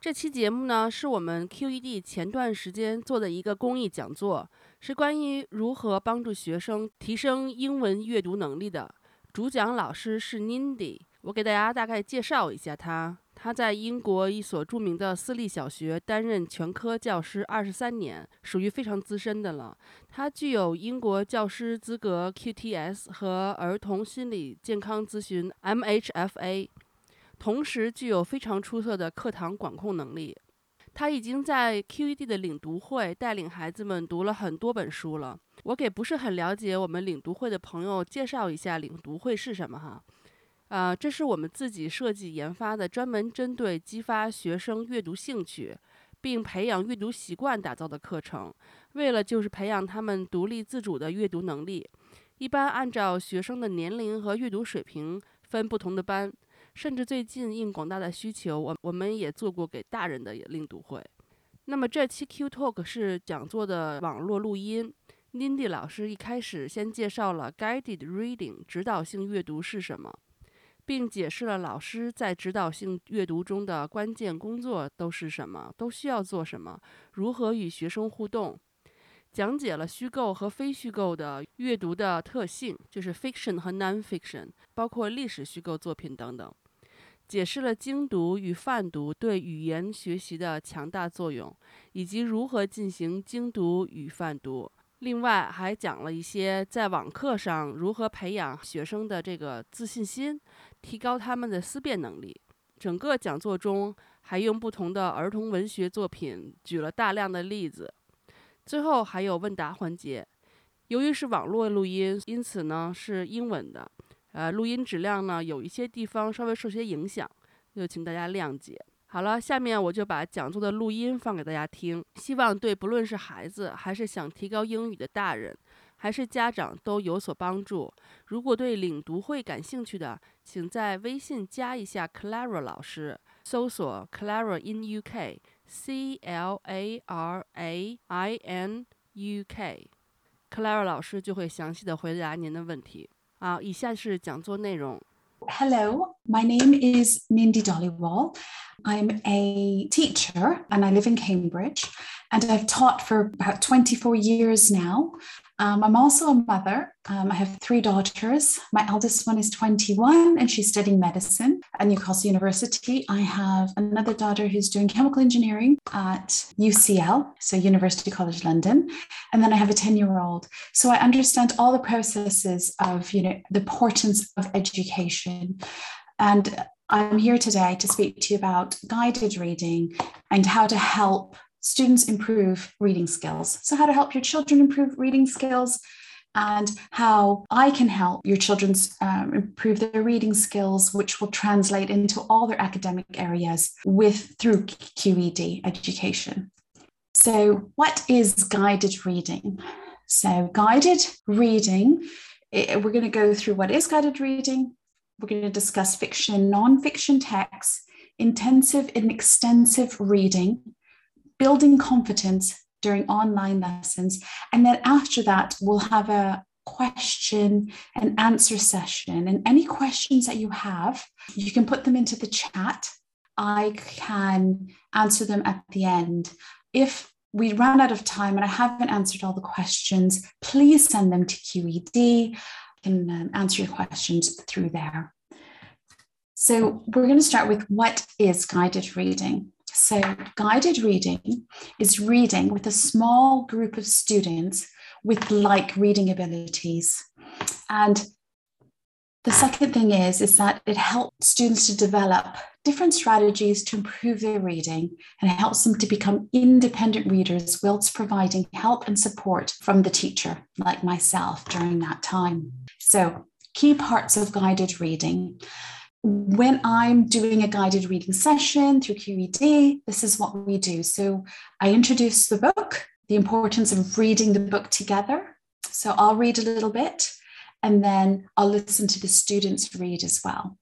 这期节目呢，是我们 QED 前段时间做的一个公益讲座，是关于如何帮助学生提升英文阅读能力的。主讲老师是 Nindy，我给大家大概介绍一下他。他在英国一所著名的私立小学担任全科教师二十三年，属于非常资深的了。他具有英国教师资格 QTS 和儿童心理健康咨询 MHFA，同时具有非常出色的课堂管控能力。他已经在 QED 的领读会带领孩子们读了很多本书了。我给不是很了解我们领读会的朋友介绍一下领读会是什么哈。啊，这是我们自己设计研发的，专门针对激发学生阅读兴趣，并培养阅读习惯打造的课程。为了就是培养他们独立自主的阅读能力，一般按照学生的年龄和阅读水平分不同的班，甚至最近应广大的需求，我我们也做过给大人的也领读会。那么这期 Q Talk 是讲座的网络录音 Nindy 老师一开始先介绍了 Guided Reading 指导性阅读是什么。并解释了老师在指导性阅读中的关键工作都是什么，都需要做什么，如何与学生互动，讲解了虚构和非虚构的阅读的特性，就是 fiction 和 nonfiction，包括历史虚构作品等等，解释了精读与泛读对语言学习的强大作用，以及如何进行精读与泛读。另外还讲了一些在网课上如何培养学生的这个自信心，提高他们的思辨能力。整个讲座中还用不同的儿童文学作品举了大量的例子。最后还有问答环节。由于是网络录音，因此呢是英文的，呃，录音质量呢有一些地方稍微受些影响，就请大家谅解。好了，下面我就把讲座的录音放给大家听，希望对不论是孩子，还是想提高英语的大人，还是家长都有所帮助。如果对领读会感兴趣的，请在微信加一下 Clara 老师，搜索 Clara in UK，C L A R A I N U K，Clara 老师就会详细的回答您的问题。好，以下是讲座内容。Hello, my name is Mindy Dollywall. I'm a teacher and I live in Cambridge and I've taught for about 24 years now. Um, I'm also a mother. Um, I have three daughters. My eldest one is 21 and she's studying medicine at Newcastle University. I have another daughter who's doing chemical engineering at UCL, so University College London. And then I have a 10 year old. So I understand all the processes of, you know, the importance of education. And I'm here today to speak to you about guided reading and how to help students improve reading skills. So, how to help your children improve reading skills and how I can help your children um, improve their reading skills, which will translate into all their academic areas with through QED education. So, what is guided reading? So, guided reading, it, we're going to go through what is guided reading. We're going to discuss fiction, non-fiction texts, intensive and extensive reading, building confidence during online lessons. And then after that, we'll have a question and answer session. And any questions that you have, you can put them into the chat. I can answer them at the end. If we run out of time and I haven't answered all the questions, please send them to QED. Can um, answer your questions through there. So, we're going to start with what is guided reading. So, guided reading is reading with a small group of students with like reading abilities. And the second thing is, is that it helps students to develop different strategies to improve their reading and helps them to become independent readers whilst providing help and support from the teacher, like myself, during that time. So, key parts of guided reading when I'm doing a guided reading session through QED, this is what we do. So I introduce the book, the importance of reading the book together. So I'll read a little bit and then I'll listen to the students read as well.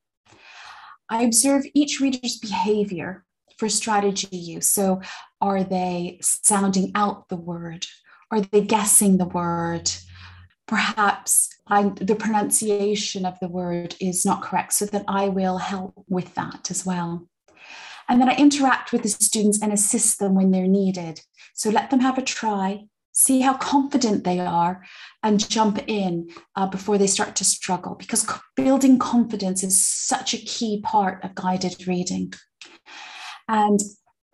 I observe each reader's behavior for strategy use. So are they sounding out the word? Are they guessing the word? perhaps I, the pronunciation of the word is not correct, so that I will help with that as well. And then I interact with the students and assist them when they're needed. So let them have a try, see how confident they are, and jump in uh, before they start to struggle, because building confidence is such a key part of guided reading. And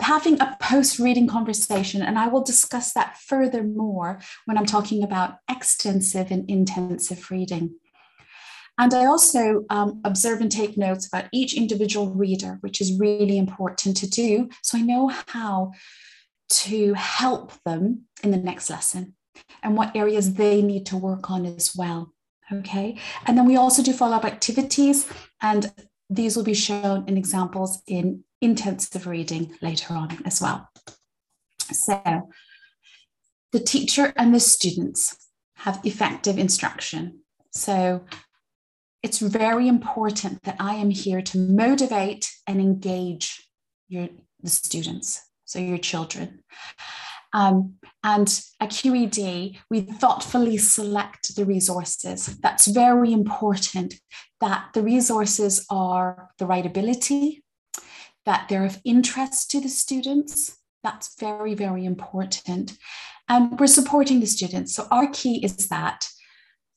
having a post reading conversation, and I will discuss that furthermore when I'm talking about extensive and intensive reading. And I also um, observe and take notes about each individual reader, which is really important to do. So I know how to help them in the next lesson and what areas they need to work on as well. Okay. And then we also do follow up activities, and these will be shown in examples in intensive reading later on as well. So the teacher and the students have effective instruction. So it's very important that I am here to motivate and engage your the students, so your children. Um, and at QED, we thoughtfully select the resources. That's very important that the resources are the right ability, that they're of interest to the students. That's very, very important. And we're supporting the students. So our key is that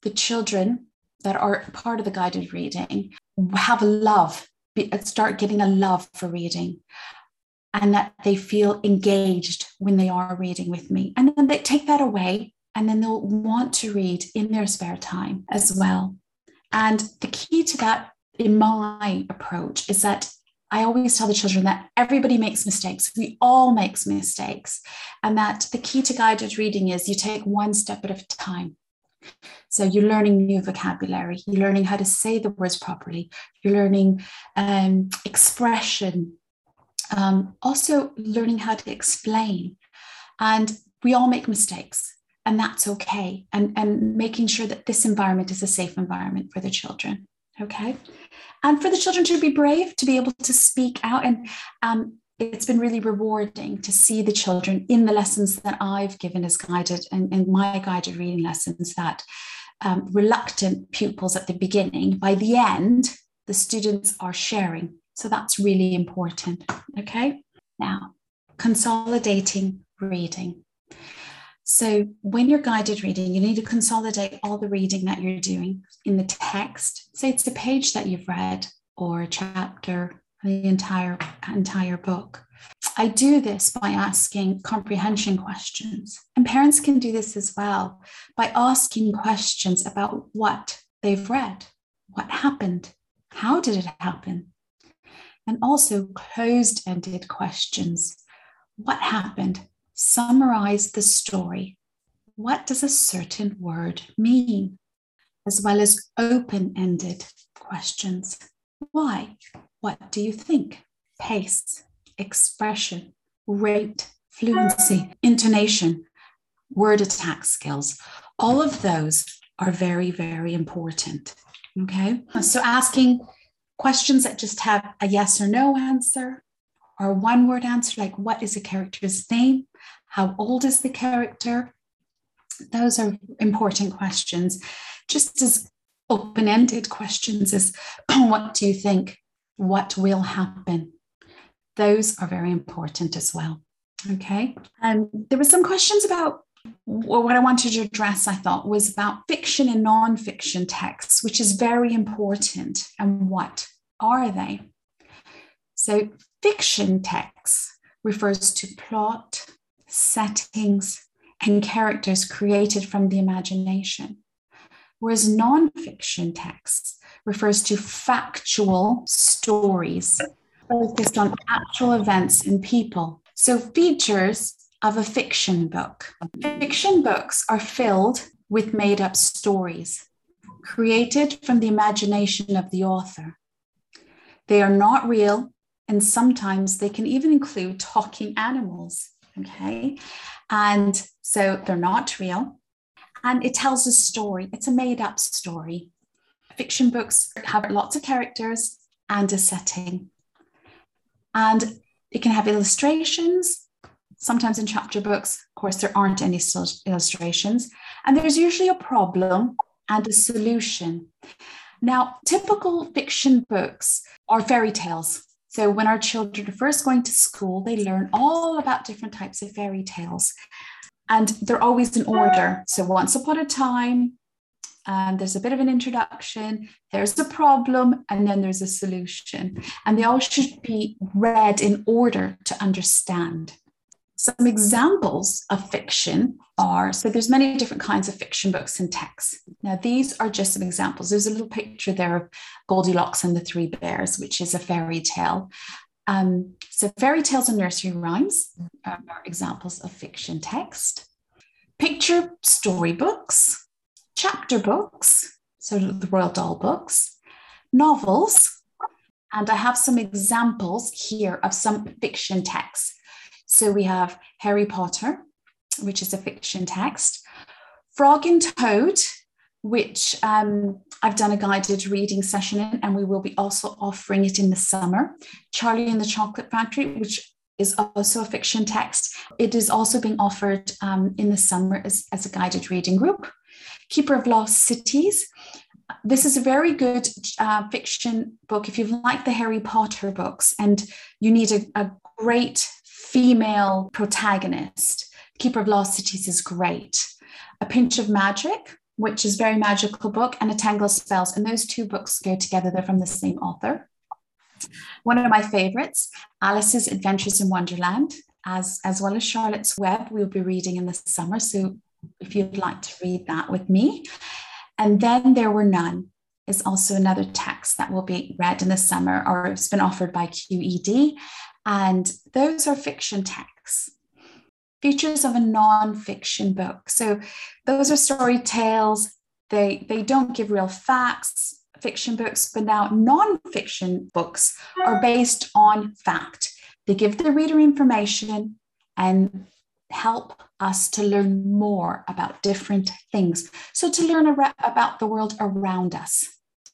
the children that are part of the guided reading have a love, start getting a love for reading and that they feel engaged when they are reading with me. And then they take that away and then they'll want to read in their spare time as well. And the key to that in my approach is that I always tell the children that everybody makes mistakes. We all make mistakes. And that the key to guided reading is you take one step at a time. So you're learning new vocabulary, you're learning how to say the words properly, you're learning um, expression, um, also learning how to explain. And we all make mistakes, and that's okay. And, and making sure that this environment is a safe environment for the children. Okay. And for the children to be brave, to be able to speak out. And um, it's been really rewarding to see the children in the lessons that I've given as guided and, and my guided reading lessons that um, reluctant pupils at the beginning, by the end, the students are sharing. So that's really important. Okay. Now, consolidating reading. So, when you're guided reading, you need to consolidate all the reading that you're doing in the text. Say it's a page that you've read or a chapter, the entire entire book. I do this by asking comprehension questions. And parents can do this as well by asking questions about what they've read, what happened, how did it happen? And also closed ended questions. What happened? summarize the story. What does a certain word mean? As well as open ended questions. Why? What do you think? Pace, expression, rate, fluency, intonation, word attack skills. All of those are very, very important. Okay. So asking questions that just have a yes or no answer or one word answer, like what is a character's name? How old is the character? Those are important questions, just as open ended questions as what do you think? What will happen? Those are very important as well. Okay. And there were some questions about what I wanted to address, I thought, was about fiction and nonfiction texts, which is very important. And what are they? So, fiction texts refers to plot, settings, and characters created from the imagination. Whereas nonfiction text refers to factual stories focused on actual events and people. So, features of a fiction book. Fiction books are filled with made up stories created from the imagination of the author. They are not real, and sometimes they can even include talking animals. Okay. And so they're not real. And it tells a story, it's a made up story. Fiction books have lots of characters and a setting. And it can have illustrations. Sometimes in chapter books, of course, there aren't any illustrations. And there's usually a problem and a solution. Now, typical fiction books are fairy tales. So, when our children are first going to school, they learn all about different types of fairy tales. And they're always in order. So, once upon a time, um, there's a bit of an introduction, there's a problem, and then there's a solution. And they all should be read in order to understand. Some examples of fiction are so there's many different kinds of fiction books and texts. Now, these are just some examples. There's a little picture there of Goldilocks and the Three Bears, which is a fairy tale. Um, so, fairy tales and nursery rhymes are examples of fiction text. Picture storybooks, chapter books, so the Roald Dahl books, novels, and I have some examples here of some fiction texts. So we have Harry Potter, which is a fiction text, Frog and Toad, which um, I've done a guided reading session in, and we will be also offering it in the summer. Charlie and the Chocolate Factory, which is also a fiction text. It is also being offered um, in the summer as, as a guided reading group. Keeper of Lost Cities. This is a very good uh, fiction book if you like the Harry Potter books and you need a, a great female protagonist. Keeper of Lost Cities is great. A Pinch of Magic, which is very magical book, and A Tangle of Spells. And those two books go together. They're from the same author. One of my favorites, Alice's Adventures in Wonderland, as, as well as Charlotte's Web, we'll be reading in the summer. So if you'd like to read that with me. And then There Were None is also another text that will be read in the summer or it's been offered by QED. And those are fiction texts. Features of a non-fiction book. So those are story tales. They, they don't give real facts, fiction books, but now non-fiction books are based on fact. They give the reader information and help us to learn more about different things. So, to learn about the world around us.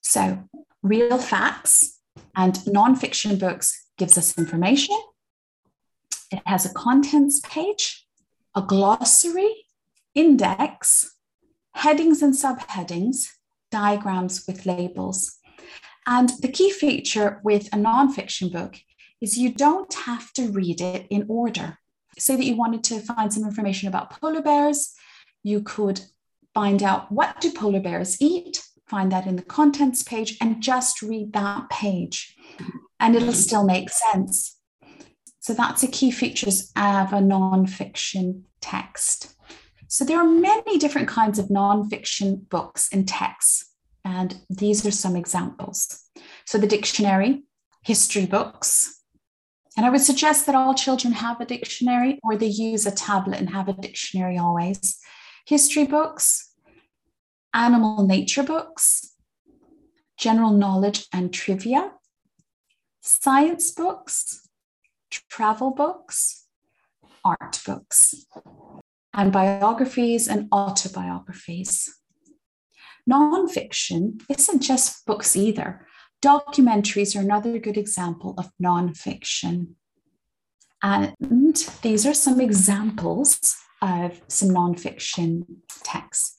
So, real facts and nonfiction books gives us information. It has a contents page, a glossary, index, headings and subheadings, diagrams with labels. And the key feature with a nonfiction book is you don't have to read it in order say that you wanted to find some information about polar bears, you could find out what do polar bears eat, find that in the contents page, and just read that page. And it'll still make sense. So that's a key features of a nonfiction text. So there are many different kinds of nonfiction books and texts, and these are some examples. So the dictionary, history books, and I would suggest that all children have a dictionary or they use a tablet and have a dictionary always. History books, animal nature books, general knowledge and trivia, science books, travel books, art books, and biographies and autobiographies. Nonfiction isn't just books either. Documentaries are another good example of nonfiction. And these are some examples of some nonfiction texts.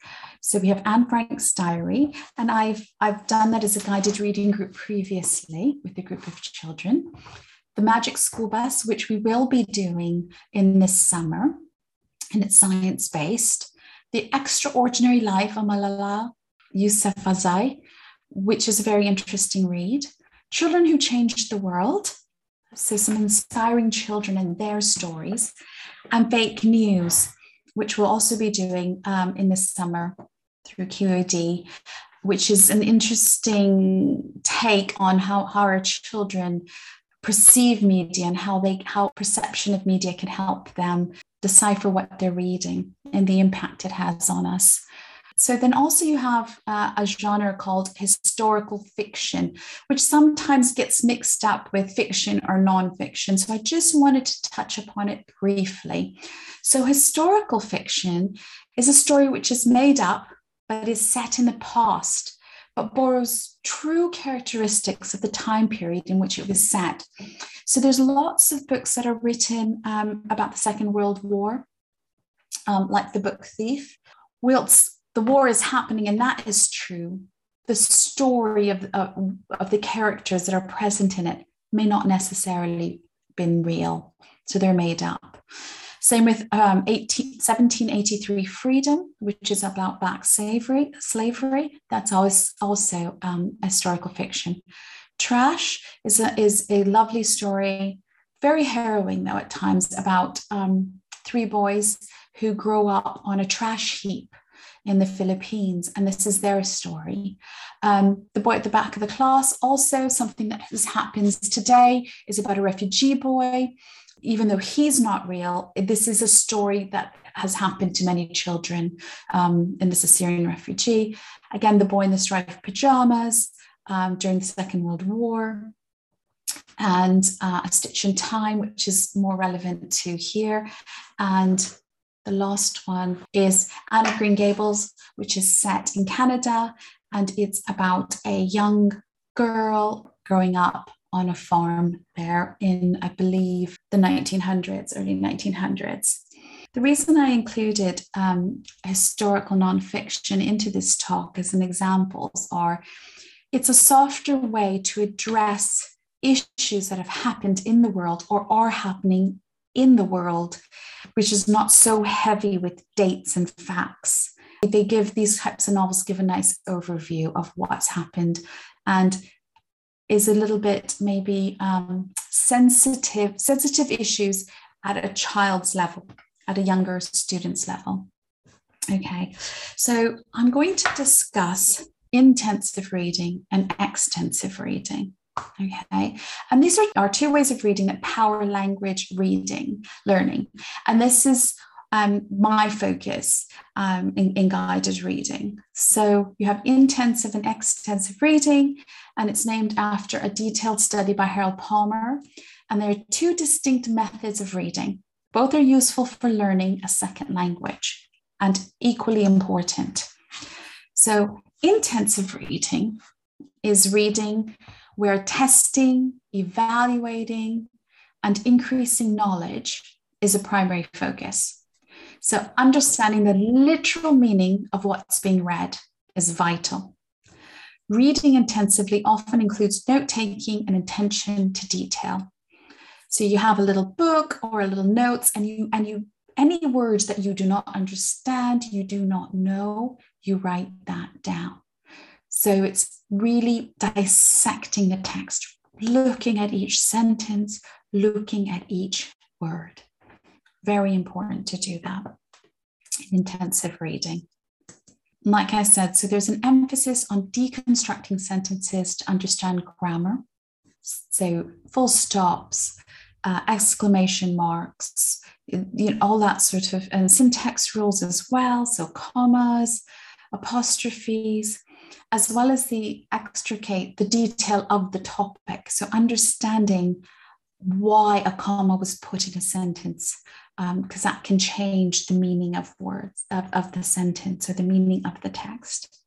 So we have Anne Frank's diary, and I've, I've done that as a guided reading group previously with a group of children. The Magic School Bus, which we will be doing in this summer, and it's science based. The Extraordinary Life of Malala Yousafzai, which is a very interesting read. Children Who Changed the World, so some inspiring children and their stories, and Fake News, which we'll also be doing um, in the summer through QED, which is an interesting take on how, how our children perceive media and how they how perception of media can help them decipher what they're reading and the impact it has on us. So then also you have uh, a genre called historical fiction, which sometimes gets mixed up with fiction or nonfiction. So I just wanted to touch upon it briefly. So historical fiction is a story which is made up but is set in the past, but borrows true characteristics of the time period in which it was set. So there's lots of books that are written um, about the Second World War, um, like the book Thief. Whilst the war is happening, and that is true, the story of, of, of the characters that are present in it may not necessarily been real. So they're made up. Same with um, 18, 1783 Freedom, which is about black slavery. slavery. That's always also um, historical fiction. Trash is a, is a lovely story, very harrowing though at times, about um, three boys who grow up on a trash heap in the Philippines, and this is their story. Um, the boy at the back of the class, also something that happens today, is about a refugee boy even though he's not real, this is a story that has happened to many children um, in this Assyrian refugee. Again, the boy in the striped pajamas um, during the Second World War, and uh, A Stitch in Time, which is more relevant to here. And the last one is Anne of Green Gables, which is set in Canada, and it's about a young girl growing up on a farm there in, I believe, the 1900s, early 1900s. The reason I included um, historical nonfiction into this talk as an examples are it's a softer way to address issues that have happened in the world or are happening in the world, which is not so heavy with dates and facts. They give these types of novels give a nice overview of what's happened and is a little bit maybe um, sensitive, sensitive issues at a child's level, at a younger student's level. Okay, so I'm going to discuss intensive reading and extensive reading. Okay, and these are, are two ways of reading that power language reading, learning. And this is um, my focus um, in, in, guided reading. So you have intensive and extensive reading, and it's named after a detailed study by Harold Palmer. And there are two distinct methods of reading. Both are useful for learning a second language and equally important. So, intensive reading is reading where testing, evaluating, and increasing knowledge is a primary focus. So, understanding the literal meaning of what's being read is vital. Reading intensively often includes note taking and attention to detail. So, you have a little book or a little notes, and you and you any words that you do not understand, you do not know, you write that down. So it's really dissecting the text, looking at each sentence, looking at each word very important to do that in intensive reading. Like I said, so there's an emphasis on deconstructing sentences to understand grammar. So full stops, uh, exclamation marks, you know, all that sort of, and syntax rules as well. So commas, apostrophes, as well as the extricate the detail of the topic. So understanding why a comma was put in a sentence, because um, that can change the meaning of words of, of the sentence or the meaning of the text.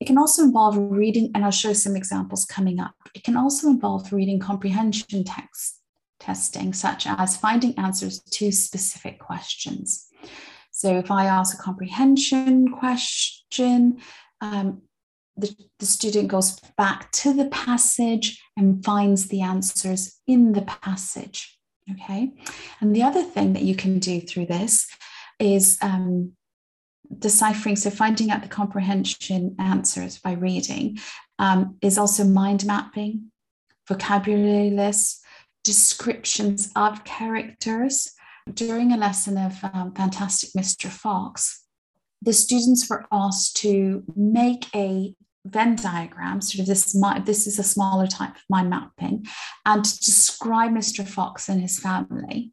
It can also involve reading, and I'll show some examples coming up. It can also involve reading comprehension text testing, such as finding answers to specific questions. So if I ask a comprehension question, um, the, the student goes back to the passage and finds the answers in the passage. Okay. And the other thing that you can do through this is um, deciphering, so finding out the comprehension answers by reading, um, is also mind mapping, vocabulary lists, descriptions of characters. During a lesson of um, Fantastic Mr. Fox, the students were asked to make a Venn diagram, sort of this, this is a smaller type of mind mapping, and to describe Mr. Fox and his family,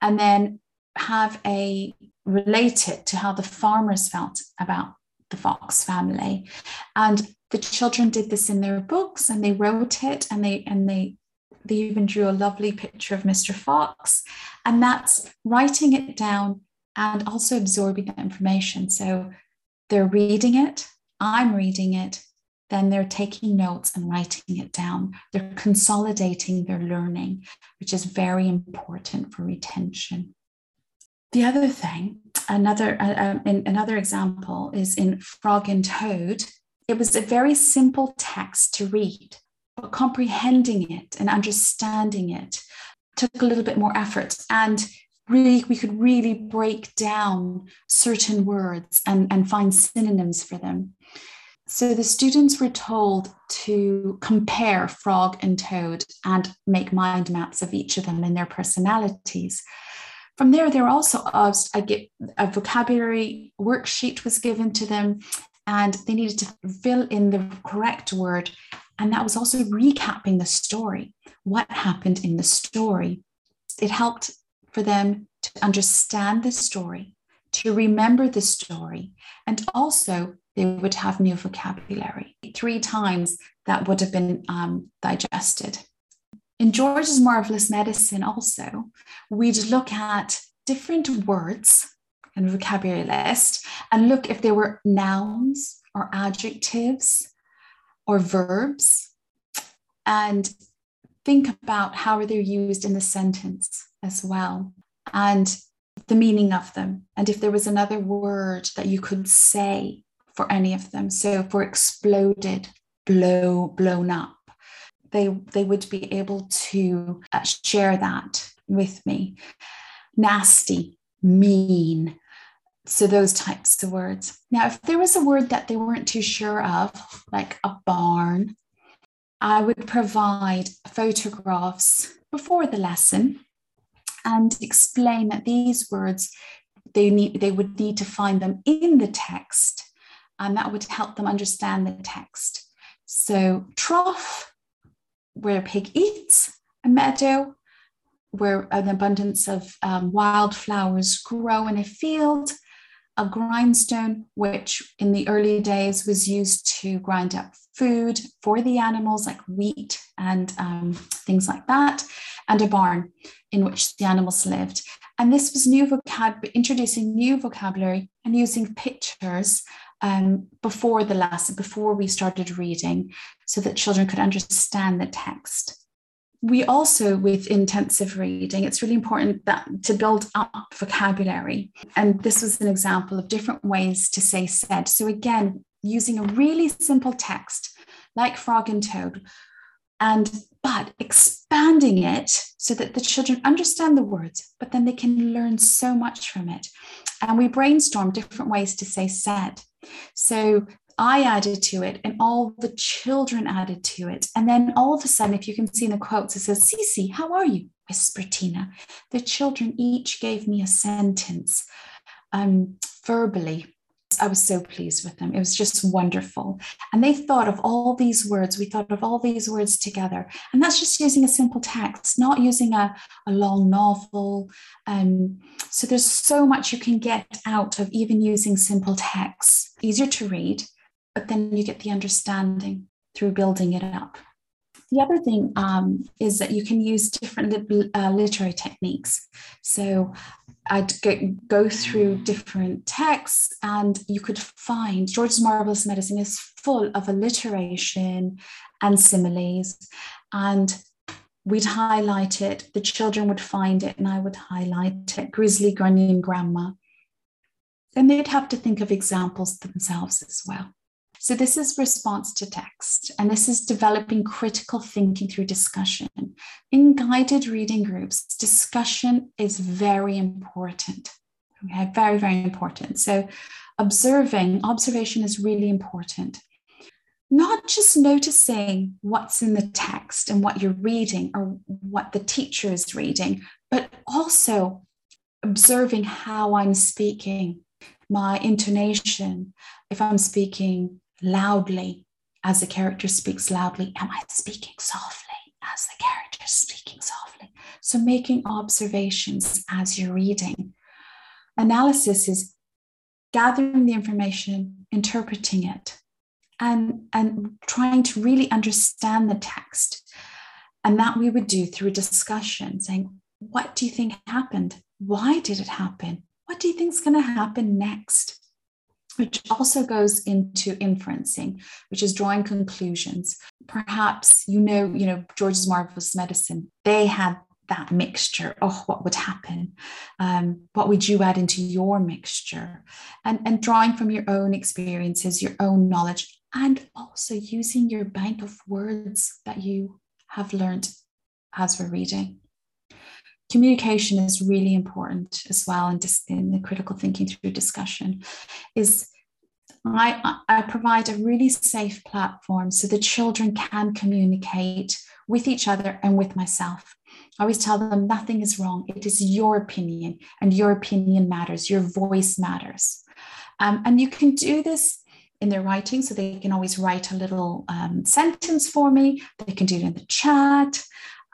and then have a relate it to how the farmers felt about the fox family. And the children did this in their books and they wrote it and they and they they even drew a lovely picture of Mr. Fox. And that's writing it down and also absorbing that information. So they're reading it, I'm reading it, then they're taking notes and writing it down. They're consolidating their learning, which is very important for retention. The other thing, another uh, um, another example is in Frog and Toad. It was a very simple text to read, but comprehending it and understanding it took a little bit more effort. And really, we could really break down certain words and, and find synonyms for them. So the students were told to compare frog and toad and make mind maps of each of them and their personalities. From there, they were also asked, I get a vocabulary worksheet was given to them, and they needed to fill in the correct word. And that was also recapping the story, what happened in the story. It helped for them to understand the story, to remember the story, and also they would have new vocabulary. Three times that would have been um, digested. In George's Marvelous Medicine, also, we'd look at different words and vocabulary list and look if they were nouns or adjectives or verbs and think about how they're they used in the sentence as well and the meaning of them and if there was another word that you could say for any of them. So for exploded, blow, blown up, they they would be able to uh, share that with me. Nasty, mean. So those types of words. Now, if there was a word that they weren't too sure of, like a barn, I would provide photographs before the lesson and explain that these words they need they would need to find them in the text and that would help them understand the text. So, trough, where a pig eats, a meadow, where an abundance of um, wildflowers grow in a field, a grindstone, which in the early days was used to grind up food for the animals, like wheat and um, things like that, and a barn in which the animals lived. And this was new vocabulary, introducing new vocabulary and using pictures um, before the lesson, before we started reading, so that children could understand the text. We also, with intensive reading, it's really important that to build up vocabulary. And this was an example of different ways to say said. So again, using a really simple text like frog and toad, and but expanding it so that the children understand the words, but then they can learn so much from it. And we brainstorm different ways to say said. So I added to it, and all the children added to it. And then all of a sudden, if you can see in the quotes, it says, Cece, how are you? whispered Tina. The children each gave me a sentence um, verbally I was so pleased with them. It was just wonderful. And they thought of all these words. We thought of all these words together. And that's just using a simple text, not using a, a long novel. Um, so there's so much you can get out of even using simple texts. Easier to read, but then you get the understanding through building it up. The other thing um, is that you can use different uh, literary techniques. So I'd go, go through different texts, and you could find George's Marvelous Medicine is full of alliteration and similes. And we'd highlight it, the children would find it, and I would highlight it Grizzly, and Grandma. Then they'd have to think of examples themselves as well. So, this is response to text, and this is developing critical thinking through discussion. In guided reading groups, discussion is very important. Okay, very, very important. So, observing, observation is really important. Not just noticing what's in the text and what you're reading or what the teacher is reading, but also observing how I'm speaking, my intonation, if I'm speaking loudly as the character speaks loudly? Am I speaking softly as the character is speaking softly? So, making observations as you're reading. Analysis is gathering the information, interpreting it, and, and trying to really understand the text. And that we would do through discussion, saying, What do you think happened? Why did it happen? What do you think is going to happen next? Which also goes into inferencing, which is drawing conclusions. Perhaps you know, you know, George's Marvelous Medicine, they had that mixture oh what would happen um, what would you add into your mixture and and drawing from your own experiences your own knowledge and also using your bank of words that you have learned as we're reading communication is really important as well dis- in the critical thinking through discussion is I, I provide a really safe platform so the children can communicate with each other and with myself I always tell them nothing is wrong. It is your opinion, and your opinion matters. Your voice matters. Um, and you can do this in their writing. So they can always write a little um, sentence for me. They can do it in the chat.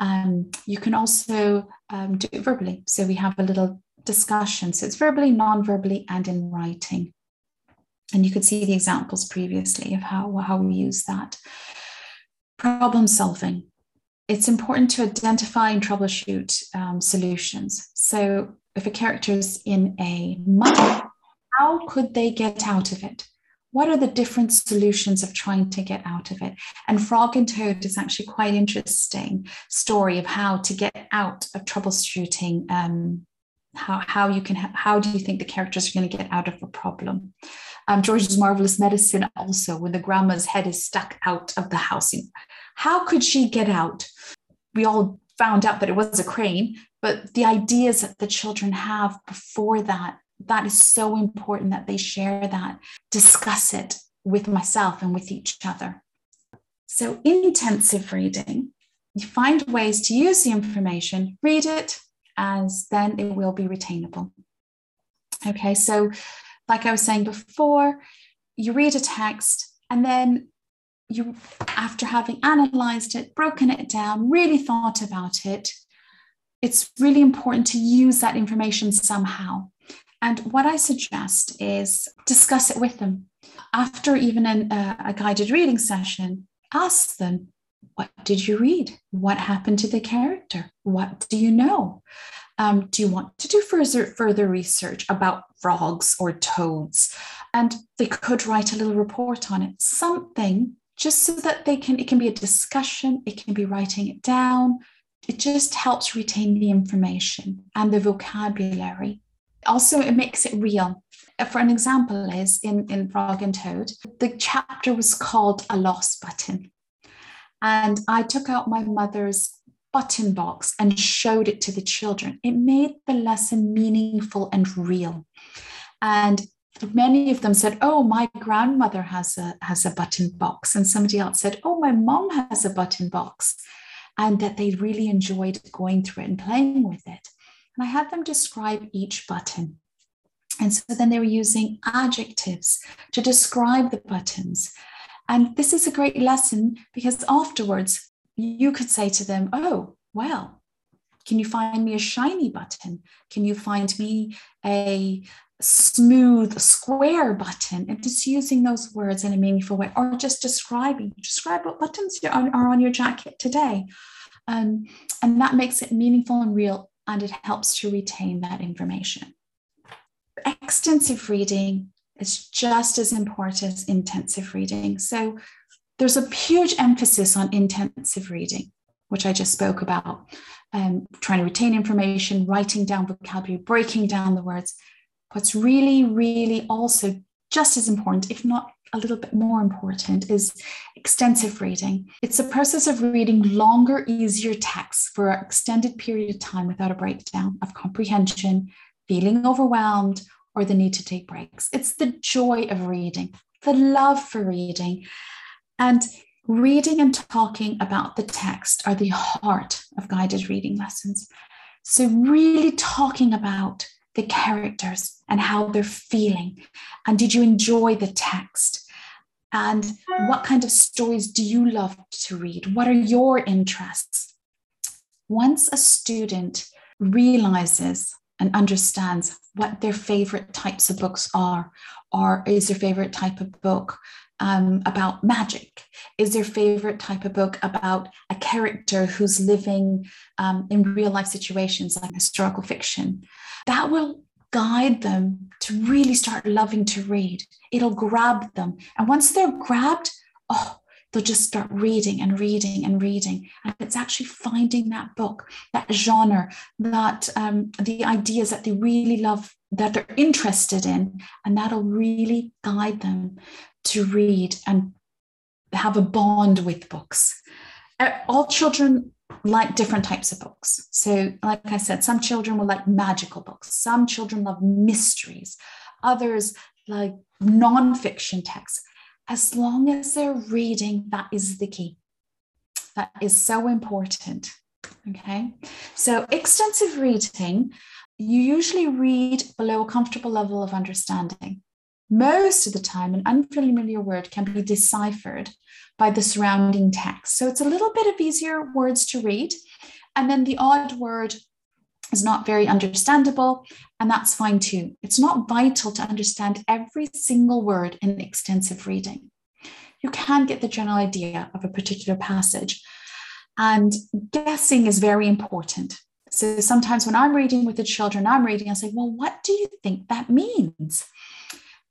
Um, you can also um, do it verbally. So we have a little discussion. So it's verbally, non verbally, and in writing. And you could see the examples previously of how, how we use that. Problem solving it's important to identify and troubleshoot um, solutions. So, if a character is in a mud, how could they get out of it? What are the different solutions of trying to get out of it? And Frog and Toad is actually quite interesting story of how to get out of troubleshooting. Um, how how you can ha- how do you think the characters are going to get out of a problem? Um, George's marvelous medicine also when the grandma's head is stuck out of the housing, how could she get out? We all found out that it was a crane, but the ideas that the children have before that, that is so important that they share that, discuss it with myself and with each other. So, intensive reading, you find ways to use the information, read it, as then it will be retainable. Okay, so like I was saying before, you read a text and then you after having analyzed it broken it down really thought about it it's really important to use that information somehow and what i suggest is discuss it with them. After even an, uh, a guided reading session ask them what did you read? What happened to the character? What do you know? Um, do you want to do further further research about frogs or toads? And they could write a little report on it something just so that they can, it can be a discussion, it can be writing it down. It just helps retain the information and the vocabulary. Also, it makes it real. Uh, for an example, is in, in Frog and Toad, the chapter was called A Lost Button. And I took out my mother's button box and showed it to the children. It made the lesson meaningful and real. And many of them said, "Oh, my grandmother has a has a button box," and somebody else said, "Oh, my mom has a button box," and that they really enjoyed going through it and playing with it. And I had them describe each button. And so then they were using adjectives to describe the buttons. And this is a great lesson because afterwards you could say to them, Oh, well, can you find me a shiny button? Can you find me a smooth square button and just using those words in a meaningful way or just describing describe what buttons are on your jacket today um, and that makes it meaningful and real and it helps to retain that information. Extensive reading is just as important as intensive reading. So there's a huge emphasis on intensive reading which i just spoke about. Um, trying to retain information writing down vocabulary breaking down the words. What's really, really also just as important, if not a little bit more important, is extensive reading. It's a process of reading longer, easier texts for an extended period of time without a breakdown of comprehension, feeling overwhelmed, or the need to take breaks. It's the joy of reading, the love for reading. And reading and talking about the text are the heart of guided reading lessons. So, really talking about the characters and how they're feeling? And did you enjoy the text? And what kind of stories do you love to read? What are your interests? Once a student realizes and understands what their favorite types of books are, or is their favorite type of book um, about magic? Is their favorite type of book about a character who's living um, in real life situations like historical fiction? That will guide them to really start loving to read. It'll grab them. And once they're grabbed, oh, they'll just start reading and reading and reading. And it's actually finding that book, that genre, that um, the ideas that they really love, that they're interested in, and that'll really guide them to read and have a bond with books. Uh, all children like different types of books. So, like I said, some children will like magical books, some children love mysteries, others like nonfiction texts. As long as they're reading, that is the key. That is so important. Okay. So, extensive reading, you usually read below a comfortable level of understanding. Most of the time, an unfamiliar word can be deciphered by the surrounding text. So it's a little bit of easier words to read. And then the odd word is not very understandable, and that's fine too. It's not vital to understand every single word in extensive reading. You can get the general idea of a particular passage, and guessing is very important. So sometimes when I'm reading with the children, I'm reading, I say, Well, what do you think that means?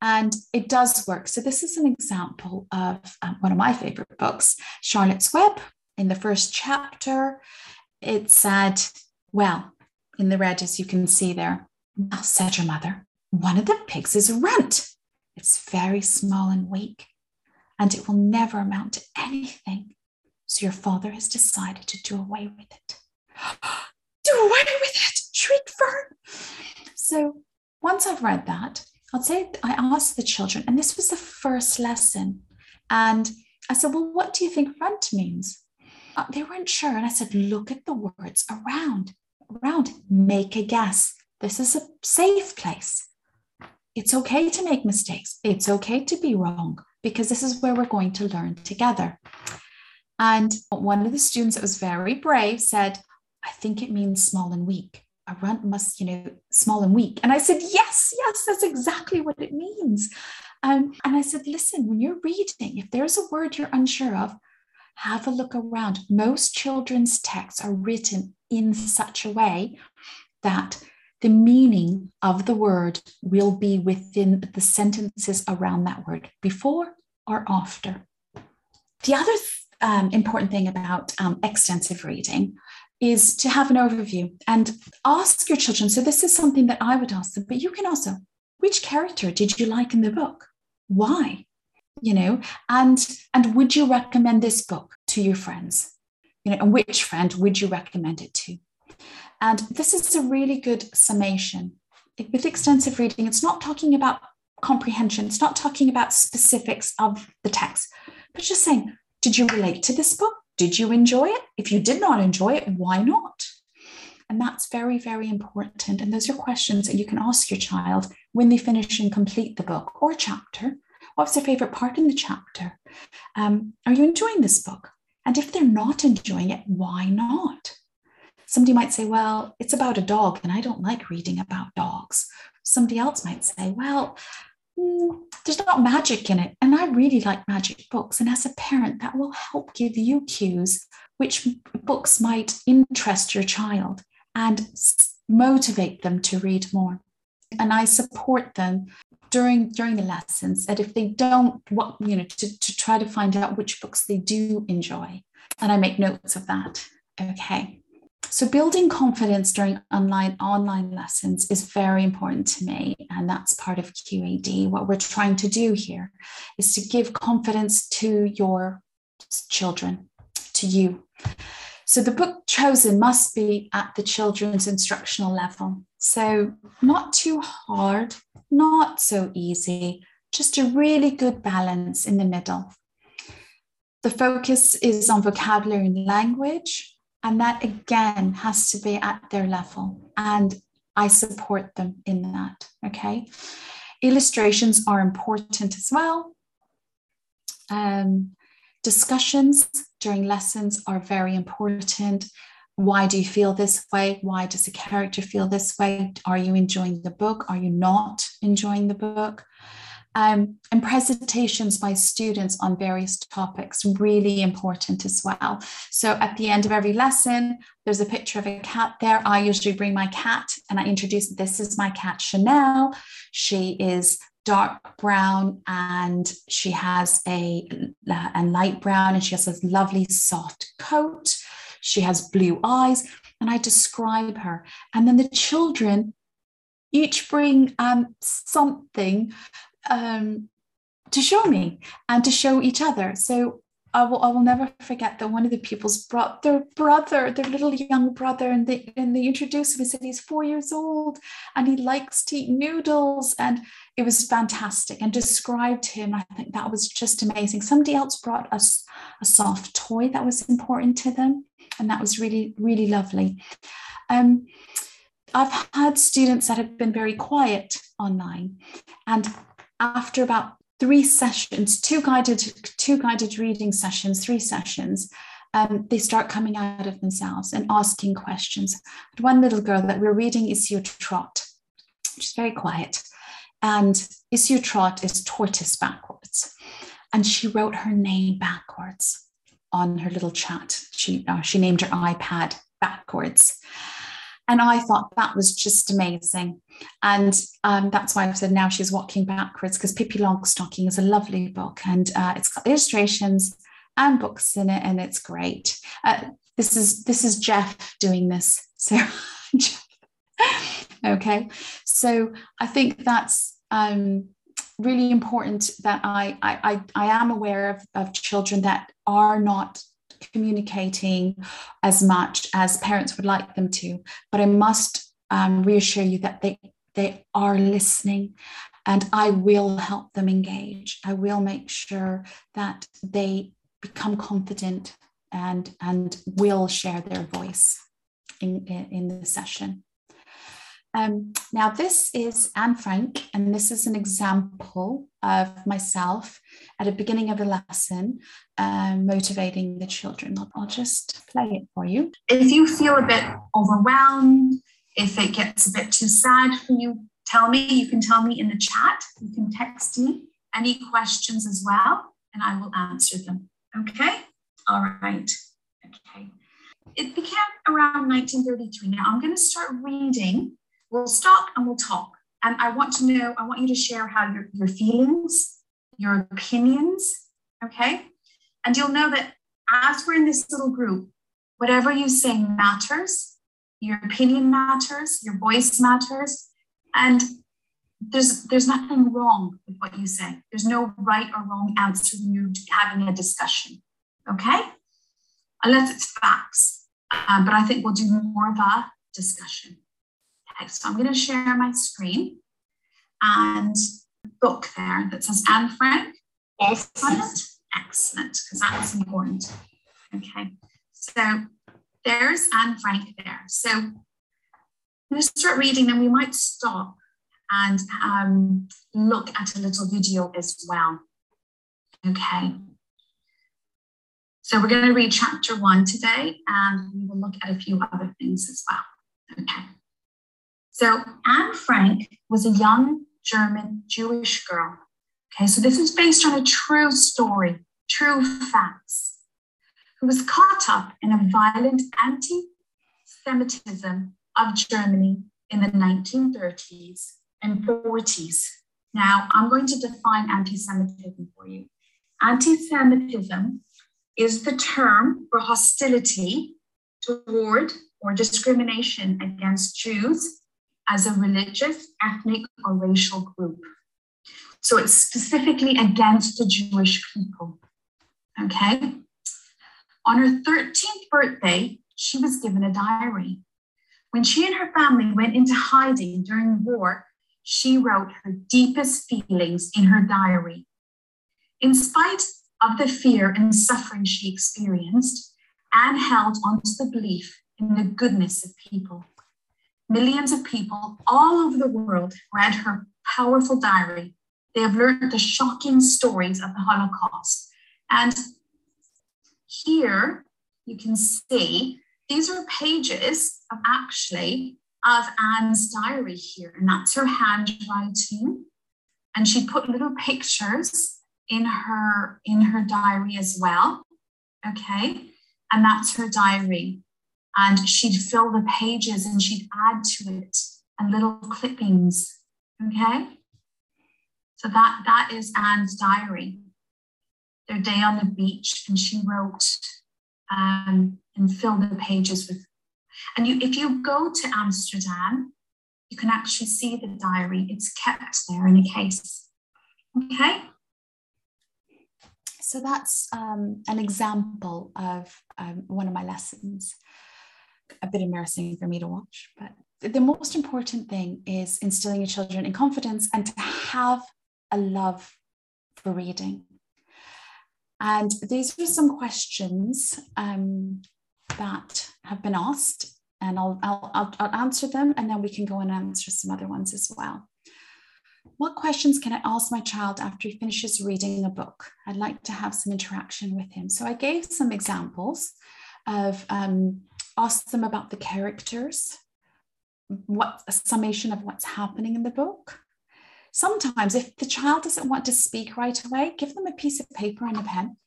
And it does work. So, this is an example of um, one of my favorite books, Charlotte's Web. In the first chapter, it said, Well, in the red, as you can see there, well, said your mother, one of the pigs is a runt. It's very small and weak, and it will never amount to anything. So, your father has decided to do away with it. do away with it, shrieked Fern. So, once I've read that, I'd say I asked the children, and this was the first lesson. And I said, Well, what do you think runt means? Uh, they weren't sure. And I said, Look at the words around, around, make a guess. This is a safe place. It's okay to make mistakes. It's okay to be wrong because this is where we're going to learn together. And one of the students that was very brave said, I think it means small and weak a runt must, you know, small and weak. And I said, yes, yes, that's exactly what it means. Um, and I said, listen, when you're reading, if there's a word you're unsure of, have a look around. Most children's texts are written in such a way that the meaning of the word will be within the sentences around that word, before or after. The other um, important thing about um, extensive reading is to have an overview and ask your children. So, this is something that I would ask them, but you can also, which character did you like in the book? Why? You know, and and would you recommend this book to your friends? You know, and which friend would you recommend it to? And this is a really good summation. With extensive reading, it's not talking about comprehension, it's not talking about specifics of the text, but just saying, did you relate to this book? Did you enjoy it? If you did not enjoy it, why not? And that's very, very important. And those are questions that you can ask your child when they finish and complete the book or chapter. What's their favorite part in the chapter? Um, are you enjoying this book? And if they're not enjoying it, why not? Somebody might say, well, it's about a dog, and I don't like reading about dogs. Somebody else might say, well, there's not magic in it. And I really like magic books. And as a parent, that will help give you cues which books might interest your child and motivate them to read more. And I support them during during the lessons that if they don't what you know to, to try to find out which books they do enjoy. And I make notes of that. Okay. So building confidence during online online lessons is very important to me, and that's part of QED. What we're trying to do here is to give confidence to your children, to you. So the book chosen must be at the children's instructional level. So not too hard, not so easy, just a really good balance in the middle. The focus is on vocabulary and language, and that again has to be at their level. And I support them in that. Okay. Illustrations are important as well. Um, discussions during lessons are very important. why do you feel this way? Why does the character feel this way? Are you enjoying the book? Are you not enjoying the book? Um, and presentations by students on various topics, really important as well. So at the end of every lesson, there's a picture of a cat there. I usually bring my cat and I introduce this is my cat, Chanel. She is dark brown and she has a, a light brown and she has a lovely soft coat. She has blue eyes. And I describe her. And then the children each bring um, something um, to show me and to show each other. So I will, I will never forget that one of the pupils brought their brother, their little young brother, and they and they introduced him and said he's four years old and he likes to eat noodles. And it was fantastic and described him. I think that was just amazing. Somebody else brought us a soft toy that was important to them. And that was really, really lovely. Um, I've had students that have been very quiet online. And after about three sessions, two guided, two guided reading sessions, three sessions, um, they start coming out of themselves and asking questions. One little girl that we're reading Esio Trot. She's very quiet. And Esio Trot is tortoise backwards. And she wrote her name backwards on her little chat. She, uh, she named her iPad backwards. And I thought that was just amazing. And um, that's why I said now she's walking backwards because Pippi Longstocking is a lovely book and uh, it's got illustrations and books in it, and it's great. Uh, this is this is Jeff doing this. So, okay. So I think that's um, really important that I, I, I am aware of, of children that are not communicating as much as parents would like them to. But I must um, reassure you that they, they are listening and I will help them engage. I will make sure that they become confident and, and will share their voice in, in, in the session. Um, now, this is Anne Frank, and this is an example of myself at the beginning of a lesson um, motivating the children. I'll, I'll just play it for you. If you feel a bit overwhelmed, if it gets a bit too sad for you, tell me. You can tell me in the chat, you can text me any questions as well, and I will answer them. Okay? All right. Okay. It began around 1933. Now I'm going to start reading We'll stop and we'll talk. And I want to know, I want you to share how your, your feelings, your opinions, okay? And you'll know that as we're in this little group, whatever you say matters, your opinion matters, your voice matters, and there's there's nothing wrong with what you say. There's no right or wrong answer when you're having a discussion. Okay? Unless it's facts. Um, but I think we'll do more of a discussion. Okay, so I'm going to share my screen and book there that says Anne Frank. Excellent. Excellent, because that's important. Okay, so there's Anne Frank there. So I'm going to start reading and we might stop and um, look at a little video as well. Okay. So we're going to read chapter one today and we will look at a few other things as well. Okay. So Anne Frank was a young German Jewish girl. Okay, so this is based on a true story, true facts, who was caught up in a violent anti Semitism of Germany in the 1930s and 40s. Now, I'm going to define anti Semitism for you. Anti Semitism is the term for hostility toward or discrimination against Jews as a religious, ethnic, or racial group. So it's specifically against the Jewish people. Okay? On her 13th birthday, she was given a diary. When she and her family went into hiding during the war, she wrote her deepest feelings in her diary. In spite of the fear and suffering she experienced, Anne held on to the belief in the goodness of people. Millions of people all over the world read her powerful diary. They have learned the shocking stories of the Holocaust. And here you can see these are pages of actually of Anne's diary here, and that's her handwriting. And she put little pictures in her in her diary as well. Okay, and that's her diary. And she'd fill the pages and she'd add to it and little clippings. Okay. So that that is Anne's diary. Their day on the beach, and she wrote um, and filled the pages with. And you, if you go to Amsterdam, you can actually see the diary. It's kept there in a case. Okay. So that's um, an example of um, one of my lessons. A bit embarrassing for me to watch, but the most important thing is instilling your children in confidence and to have a love for reading. And these are some questions um, that have been asked, and I'll, I'll, I'll answer them and then we can go and answer some other ones as well. What questions can I ask my child after he finishes reading a book? I'd like to have some interaction with him. So I gave some examples of um, ask them about the characters, what a summation of what's happening in the book. Sometimes, if the child doesn't want to speak right away, give them a piece of paper and a pen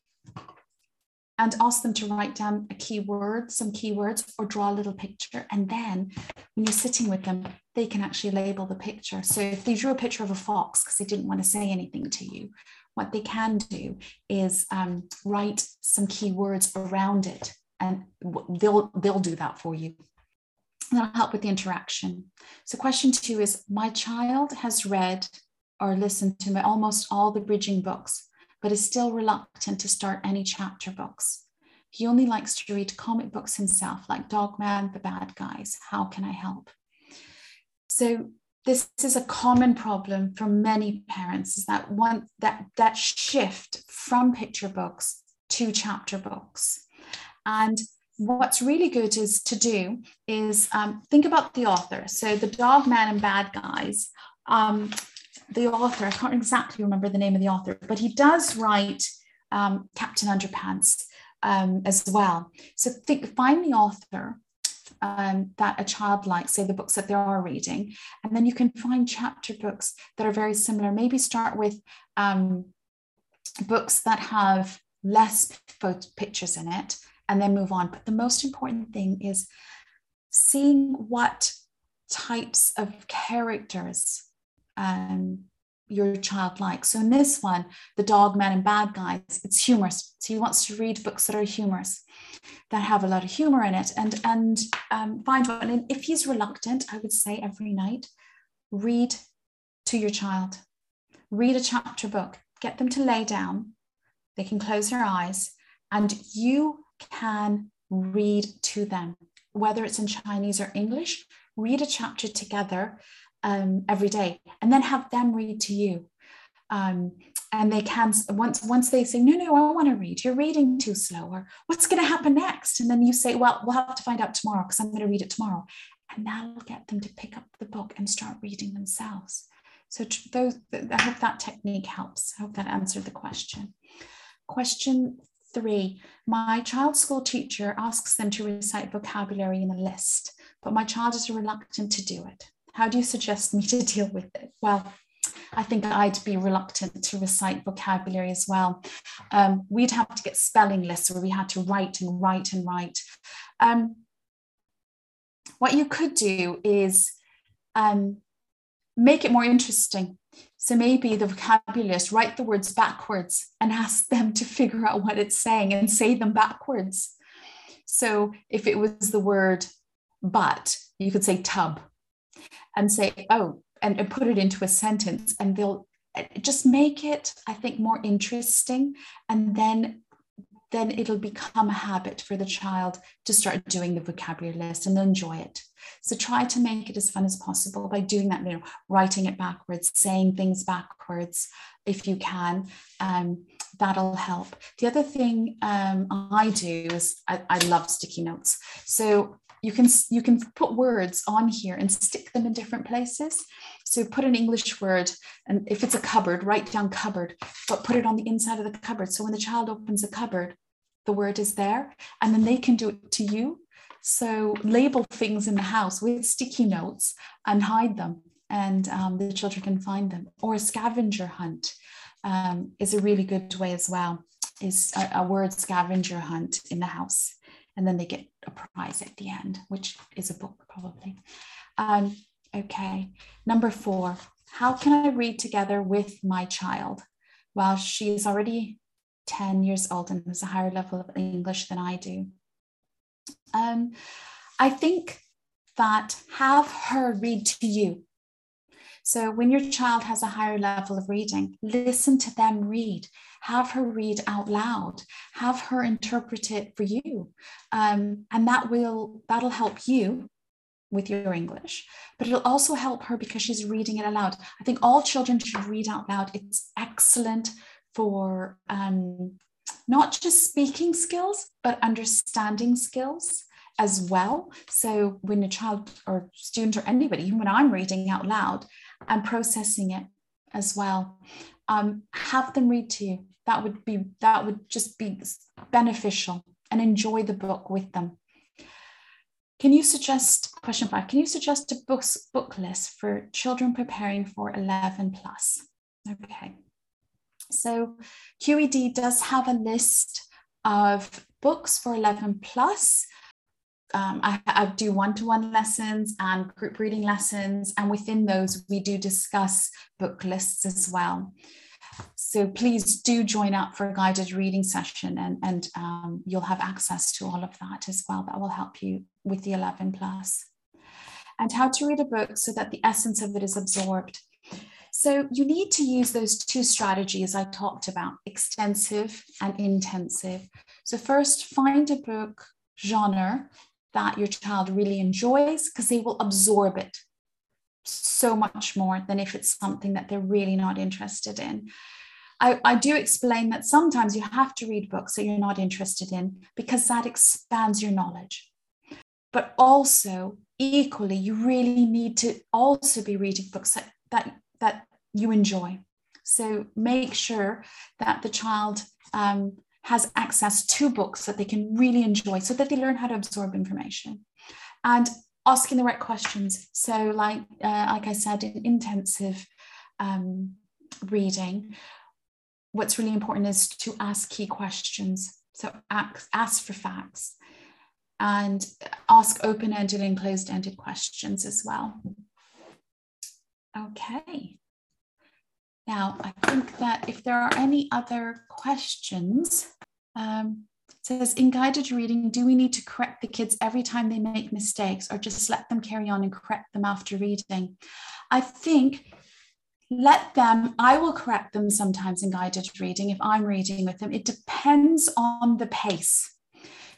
and ask them to write down a keyword, some keywords, or draw a little picture. And then when you're sitting with them, they can actually label the picture. So if they drew a picture of a fox because they didn't want to say anything to you, what they can do is um, write some keywords around it, and they'll they'll do that for you. That'll help with the interaction. So question two is: My child has read or listened to my, almost all the bridging books but is still reluctant to start any chapter books. He only likes to read comic books himself, like Dogman, The Bad Guys. How can I help? So this is a common problem for many parents is that one that that shift from picture books to chapter books and what's really good is to do is um, think about the author so the dog man and bad guys um, the author, I can't exactly remember the name of the author, but he does write um, Captain Underpants um, as well. So think, find the author um, that a child likes, say the books that they are reading, and then you can find chapter books that are very similar. Maybe start with um, books that have less photo pictures in it, and then move on. But the most important thing is seeing what types of characters um, your child likes. So in this one, the dog man and bad guys, it's humorous. So he wants to read books that are humorous, that have a lot of humor in it, and and um, find one. And if he's reluctant, I would say every night, read to your child, read a chapter book, get them to lay down. They can close their eyes, and you can read to them, whether it's in Chinese or English. Read a chapter together um, every day and then have them read to you. Um, and they can once once they say no no i want to read. You're reading too slow or what's going to happen next? And then you say well we'll have to find out tomorrow because i'm going to read it tomorrow. And that'll get them to pick up the book and start reading themselves. So those i hope that technique helps. I hope that answered the question. Question three my child's school teacher asks them to recite vocabulary in a list but my child is reluctant to do it how do you suggest me to deal with it? Well, I think I'd be reluctant to recite vocabulary as well. Um, we'd have to get spelling lists where we had to write and write and write. Um, what you could do is um, make it more interesting. So maybe the vocabulary list, write the words backwards and ask them to figure out what it's saying and say them backwards. So if it was the word but, you could say tub and say, oh, and, and put it into a sentence, and they'll just make it, I think, more interesting. And then then it'll become a habit for the child to start doing the vocabulary list and enjoy it. So try to make it as fun as possible by doing that, you know, writing it backwards, saying things backwards if you can. Um, that'll help. The other thing um, I do is I, I love sticky notes. So you can you can put words on here and stick them in different places so put an english word and if it's a cupboard write down cupboard but put it on the inside of the cupboard so when the child opens the cupboard the word is there and then they can do it to you So label things in the house with sticky notes and hide them, and um, the children can find them. Or a scavenger hunt um, is a really good way as well. Is a, a word scavenger hunt in the house, and then they get a prize at the end, which is a book probably. Um, okay, number four. How can I read together with my child? Well, she's already 10 years old and has a higher level of English than I do. Um, I think that have her read to you. So when your child has a higher level of reading, listen to them read. Have her read out loud. Have her interpret it for you, um, and that will that'll help you with your English. But it'll also help her because she's reading it aloud. I think all children should read out loud. It's excellent for um, not just speaking skills, but understanding skills as well. So when a child or student or anybody, even when I'm reading out loud, I'm processing it as well. Um, have them read to you. That would be that would just be beneficial and enjoy the book with them. Can you suggest question five? Can you suggest a book book list for children preparing for 11 plus? Okay. So QED does have a list of books for 11 plus. Um, I, I, do one-to-one lessons and group reading lessons, and within those we do discuss book lists as well. So please do join up for a guided reading session, and, and um, you'll have access to all of that as well. That will help you with the 11 plus. And how to read a book so that the essence of it is absorbed. So you need to use those two strategies I talked about, extensive and intensive. So first find a book genre that your child really enjoys because they will absorb it so much more than if it's something that they're really not interested in. I, I, do explain that sometimes you have to read books that you're not interested in because that expands your knowledge. But also, equally, you really need to also be reading books that, that that you enjoy. So make sure that the child um, has access to books that they can really enjoy so that they learn how to absorb information. And asking the right questions. So, like, uh, like I said, in intensive um, reading, what's really important is to ask key questions. So, ask, ask for facts and ask open ended and closed ended questions as well. Okay. Now, I think that if there are any other questions, um, says in guided reading, do we need to correct the kids every time they make mistakes or just let them carry on and correct them after reading? I think let them, I will correct them sometimes in guided reading if I'm reading with them. It depends on the pace.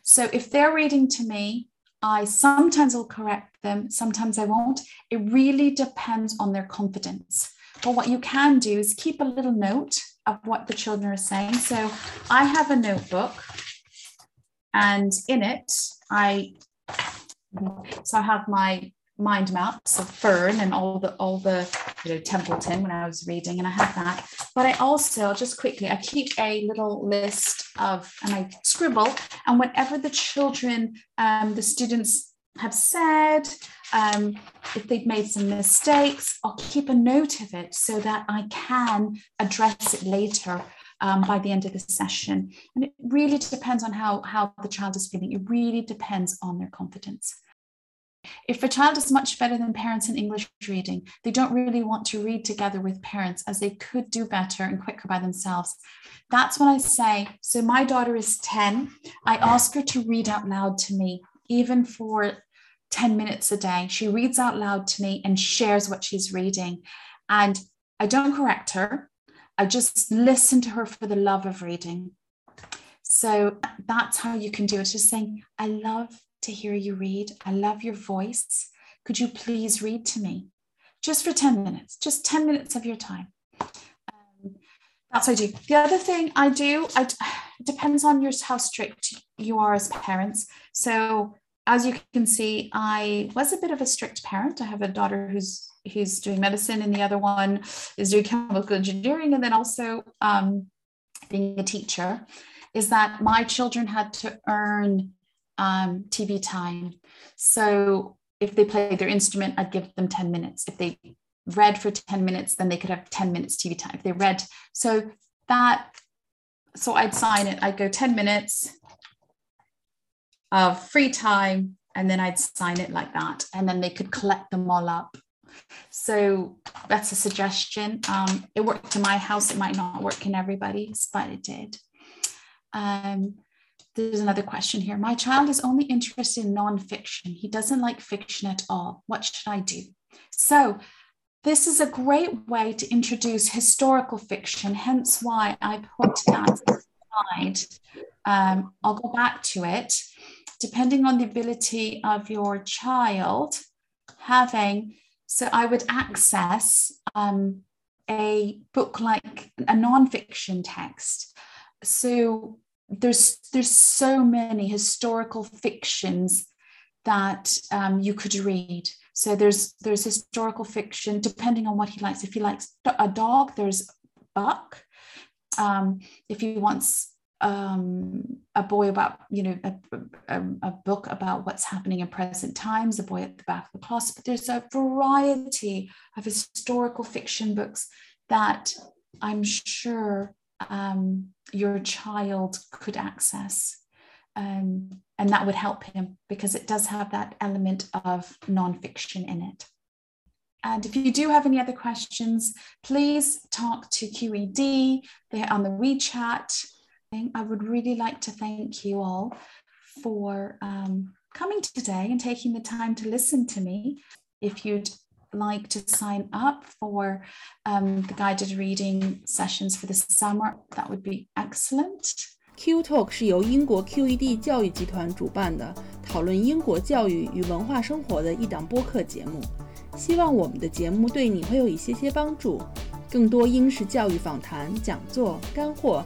So if they're reading to me I sometimes will correct them, sometimes I won't. It really depends on their confidence. But what you can do is keep a little note of what the children are saying. So I have a notebook, and in it, I so I have my mind maps of Fern and all the all the you know Templeton when I was reading, and I have that. But I also just quickly I keep a little list of and I scribble, and whatever the children, um, the students have said, um, if they've made some mistakes, I'll keep a note of it so that I can address it later um, by the end of the session. And it really depends on how, how the child is feeling. It really depends on their confidence. If a child is much better than parents in English reading, they don't really want to read together with parents as they could do better and quicker by themselves. That's when I say, so my daughter is 10. I ask her to read out loud to me, even for 10 minutes a day. She reads out loud to me and shares what she's reading. And I don't correct her, I just listen to her for the love of reading. So that's how you can do it. Just saying, I love to hear you read. I love your voice. Could you please read to me? Just for 10 minutes, just 10 minutes of your time. Um, that's what I do. The other thing I do, I, it depends on your, how strict you are as parents. So as you can see, I was a bit of a strict parent. I have a daughter who's who's doing medicine, and the other one is doing chemical engineering, and then also um, being a teacher. Is that my children had to earn um, TV time. So if they played their instrument, I'd give them 10 minutes. If they read for 10 minutes, then they could have 10 minutes TV time. If they read, so that, so I'd sign it, I'd go 10 minutes of free time, and then I'd sign it like that. And then they could collect them all up. So that's a suggestion. Um, it worked in my house. It might not work in everybody's, but it did. Um, there's another question here. My child is only interested in nonfiction. He doesn't like fiction at all. What should I do? So, this is a great way to introduce historical fiction, hence why I put that slide. Um, I'll go back to it. Depending on the ability of your child, having, so I would access um, a book like a nonfiction text. So there's there's so many historical fictions that um, you could read. So there's there's historical fiction depending on what he likes. If he likes a dog, there's Buck. Um, if he wants um, a boy about you know a, a, a, book about what's happening in present times, a boy at the back of the class. But there's a variety of historical fiction books that I'm sure um, your child could access. Um, and that would help him because it does have that element of nonfiction in it. And if you do have any other questions, please talk to QED. They're on the WeChat. I would really like to thank you all for um, coming today and taking the time to listen to me. If you'd like to sign up for um, the guided reading sessions for the summer, that would be excellent. Q Talk 是由英国 QED 教育集团主办的，讨论英国教育与文化生活的一档播客节目。希望我们的节目对你会有一些些帮助。更多英式教育访谈、讲座、干货，